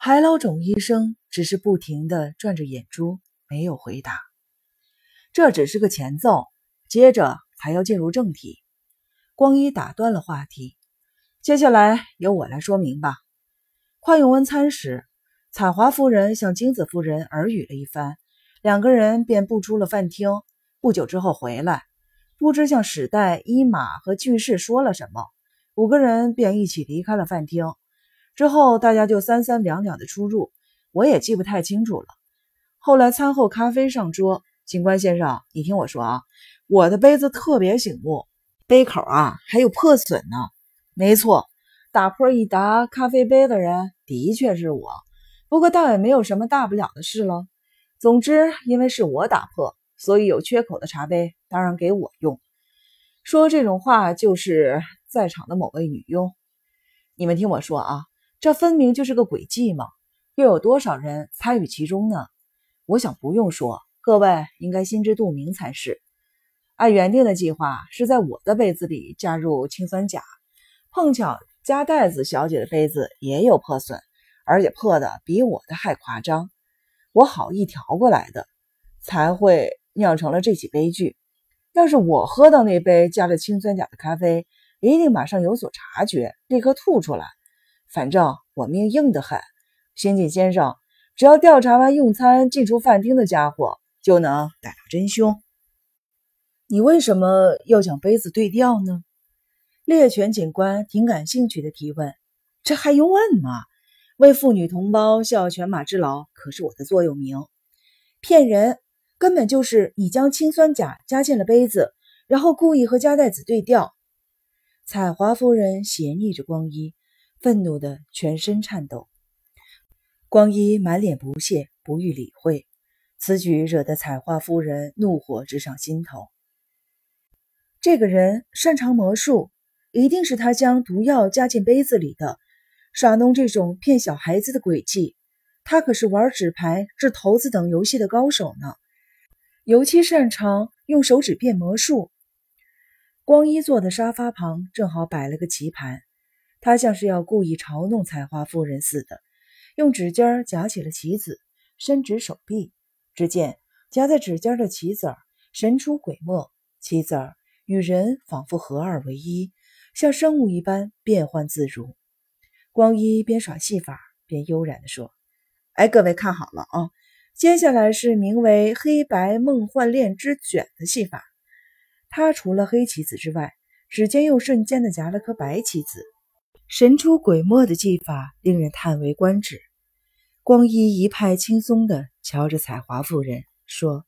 海老种医生只是不停地转着眼珠，没有回答。这只是个前奏，接着才要进入正题。光一打断了话题，接下来由我来说明吧。快用完餐时，彩华夫人向金子夫人耳语了一番，两个人便步出了饭厅。不久之后回来，不知向史代、伊玛和巨士说了什么，五个人便一起离开了饭厅。之后大家就三三两两的出入，我也记不太清楚了。后来餐后咖啡上桌，警官先生，你听我说啊，我的杯子特别醒目，杯口啊还有破损呢。没错，打破一打咖啡杯的人的确是我。不过倒也没有什么大不了的事了。总之，因为是我打破，所以有缺口的茶杯当然给我用。说这种话就是在场的某位女佣。你们听我说啊，这分明就是个诡计嘛！又有多少人参与其中呢？我想不用说，各位应该心知肚明才是。按原定的计划，是在我的杯子里加入氰酸钾，碰巧加袋子小姐的杯子也有破损。而且破的比我的还夸张，我好意调过来的，才会酿成了这起悲剧。要是我喝到那杯加了氰酸钾的咖啡，一定马上有所察觉，立刻吐出来。反正我命硬得很，刑警先生，只要调查完用餐进出饭厅的家伙，就能逮到真凶。你为什么要将杯子对调呢？猎犬警官挺感兴趣的提问。这还用问吗？为妇女同胞效犬马之劳，可是我的座右铭。骗人，根本就是你将氰酸钾加进了杯子，然后故意和加代子对调。彩华夫人斜睨着光一，愤怒的全身颤抖。光一满脸不屑，不予理会。此举惹得彩花夫人怒火直上心头。这个人擅长魔术，一定是他将毒药加进杯子里的。耍弄这种骗小孩子的诡计，他可是玩纸牌、掷骰子等游戏的高手呢，尤其擅长用手指变魔术。光一坐的沙发旁正好摆了个棋盘，他像是要故意嘲弄采花夫人似的，用指尖夹起了棋子，伸直手臂，只见夹在指尖的棋子神出鬼没，棋子与人仿佛合二为一，像生物一般变幻自如。光一边耍戏法边悠然地说：“哎，各位看好了啊，接下来是名为‘黑白梦幻恋之卷’的戏法。他除了黑棋子之外，指尖又瞬间的夹了颗白棋子，神出鬼没的技法令人叹为观止。”光一一派轻松地瞧着彩华夫人说：“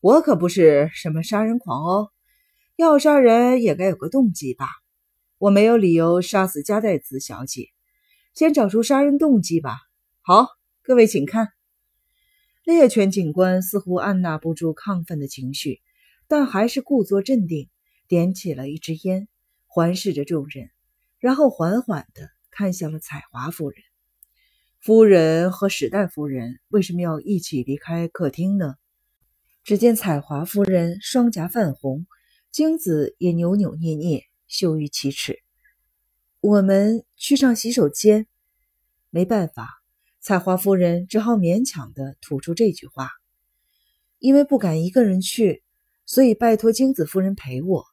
我可不是什么杀人狂哦，要杀人也该有个动机吧？我没有理由杀死加代子小姐。”先找出杀人动机吧。好，各位请看。猎犬警官似乎按捺不住亢奋的情绪，但还是故作镇定，点起了一支烟，环视着众人，然后缓缓地看向了彩华夫人。夫人和史黛夫人为什么要一起离开客厅呢？只见彩华夫人双颊泛红，精子也扭扭捏捏，羞于启齿。我们去上洗手间，没办法，彩华夫人只好勉强的吐出这句话。因为不敢一个人去，所以拜托精子夫人陪我。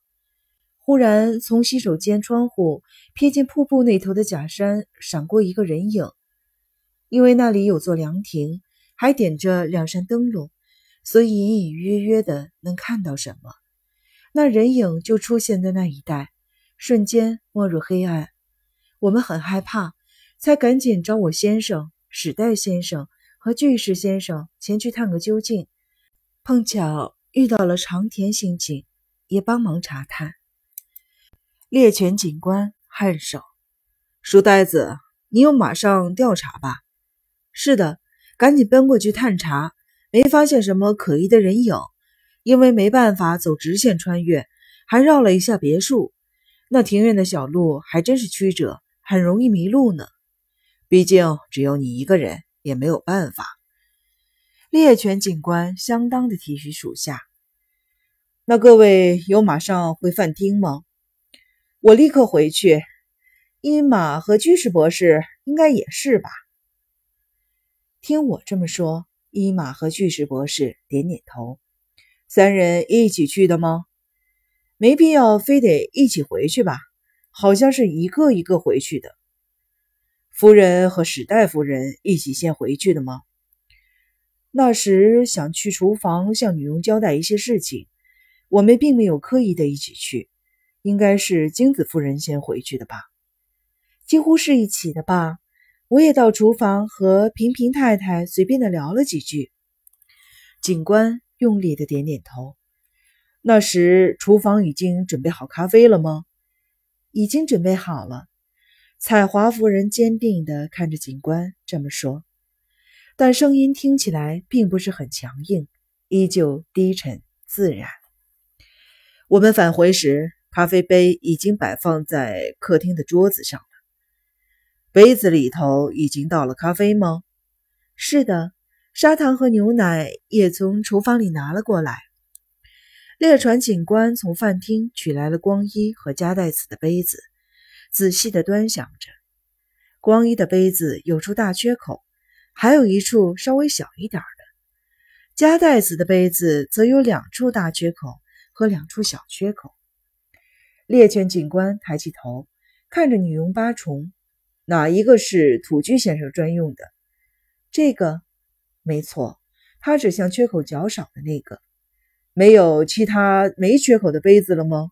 忽然从洗手间窗户瞥见瀑布那头的假山闪过一个人影，因为那里有座凉亭，还点着两扇灯笼，所以隐隐约约的能看到什么。那人影就出现在那一带，瞬间没入黑暗。我们很害怕，才赶紧找我先生史代先生和巨石先生前去探个究竟。碰巧遇到了长田刑警，也帮忙查探。猎犬警官颔首：“书呆子，你有马上调查吧？”“是的，赶紧奔过去探查。没发现什么可疑的人影，因为没办法走直线穿越，还绕了一下别墅。那庭院的小路还真是曲折。”很容易迷路呢，毕竟只有你一个人，也没有办法。猎犬警官相当的体恤属下。那各位有马上回饭厅吗？我立刻回去。伊玛和居士博士应该也是吧？听我这么说，伊玛和巨石博士点点头。三人一起去的吗？没必要非得一起回去吧？好像是一个一个回去的。夫人和史黛夫人一起先回去的吗？那时想去厨房向女佣交代一些事情，我们并没有刻意的一起去，应该是金子夫人先回去的吧？几乎是一起的吧？我也到厨房和平平太太随便的聊了几句。警官用力的点点头。那时厨房已经准备好咖啡了吗？已经准备好了。彩华夫人坚定的看着警官这么说。但声音听起来并不是很强硬，依旧低沉自然。我们返回时，咖啡杯已经摆放在客厅的桌子上了。杯子里头已经倒了咖啡吗？是的，砂糖和牛奶也从厨房里拿了过来。列传警官从饭厅取来了光一和加代子的杯子，仔细的端详着。光一的杯子有处大缺口。还有一处稍微小一点的，加代子的杯子则有两处大缺口和两处小缺口。猎犬警官抬起头，看着女佣八重，哪一个是土居先生专用的？这个，没错，他指向缺口较少的那个。没有其他没缺口的杯子了吗？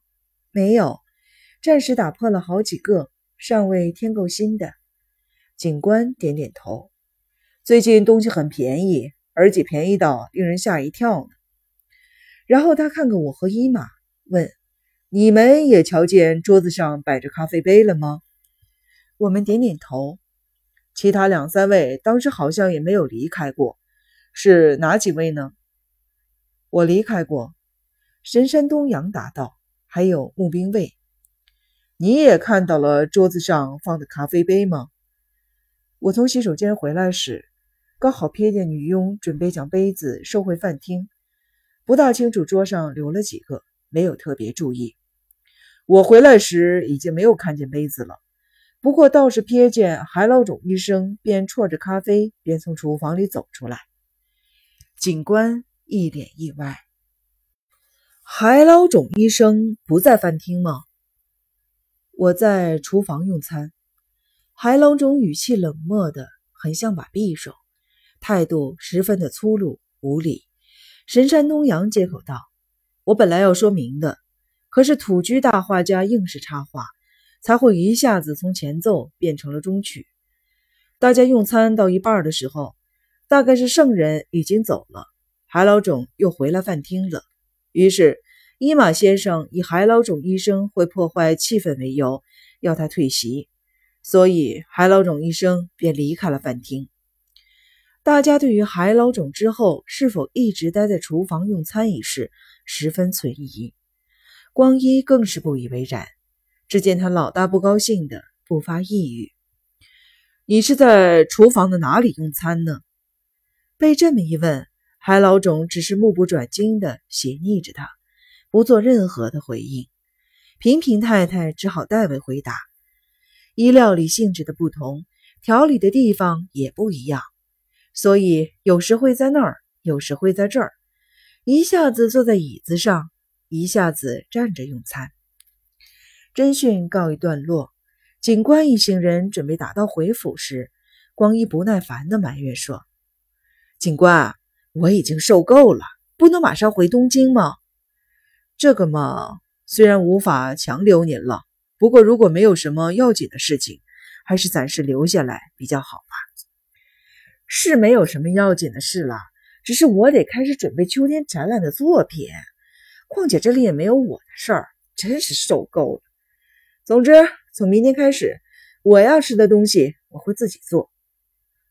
没有，暂时打破了好几个，尚未添够新的。警官点点头。最近东西很便宜，而且便宜到令人吓一跳呢。然后他看看我和伊玛，问：“你们也瞧见桌子上摆着咖啡杯了吗？”我们点点头。其他两三位当时好像也没有离开过，是哪几位呢？我离开过。神山东阳答道：“还有募兵卫。”你也看到了桌子上放的咖啡杯吗？我从洗手间回来时。刚好瞥见女佣准备将杯子收回饭厅，不大清楚桌上留了几个，没有特别注意。我回来时已经没有看见杯子了，不过倒是瞥见海老种医生边啜着咖啡边从厨房里走出来。警官一脸意外：“海老种医生不在饭厅吗？”“我在厨房用餐。”海老种语气冷漠的很像把匕首。态度十分的粗鲁无礼。神山东阳接口道：“我本来要说明的，可是土居大画家硬是插话，才会一下子从前奏变成了中曲。大家用餐到一半的时候，大概是圣人已经走了，海老种又回来饭厅了。于是伊马先生以海老种医生会破坏气氛为由，要他退席，所以海老种医生便离开了饭厅。”大家对于海老种之后是否一直待在厨房用餐一事十分存疑，光一更是不以为然。只见他老大不高兴的不发一语：“你是在厨房的哪里用餐呢？”被这么一问，海老种只是目不转睛的斜睨着他，不做任何的回应。平平太太只好代为回答：“依料理性质的不同，调理的地方也不一样。”所以有时会在那儿，有时会在这儿，一下子坐在椅子上，一下子站着用餐。侦讯告一段落，警官一行人准备打道回府时，光一不耐烦地埋怨说：“警官，我已经受够了，不能马上回东京吗？这个嘛，虽然无法强留您了，不过如果没有什么要紧的事情，还是暂时留下来比较好吧。”是没有什么要紧的事了，只是我得开始准备秋天展览的作品。况且这里也没有我的事儿，真是受够了。总之，从明天开始，我要吃的东西我会自己做。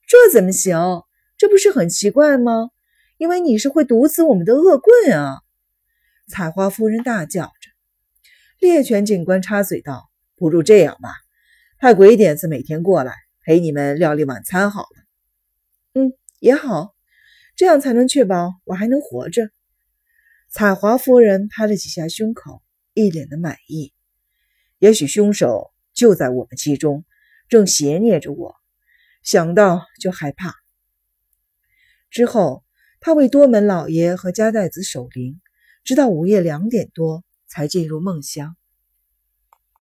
这怎么行？这不是很奇怪吗？因为你是会毒死我们的恶棍啊！采花夫人大叫着。猎犬警官插嘴道：“不如这样吧，派鬼点子每天过来陪你们料理晚餐好了。”嗯，也好，这样才能确保我还能活着。彩华夫人拍了几下胸口，一脸的满意。也许凶手就在我们其中，正邪念着我，想到就害怕。之后，他为多门老爷和加代子守灵，直到午夜两点多才进入梦乡。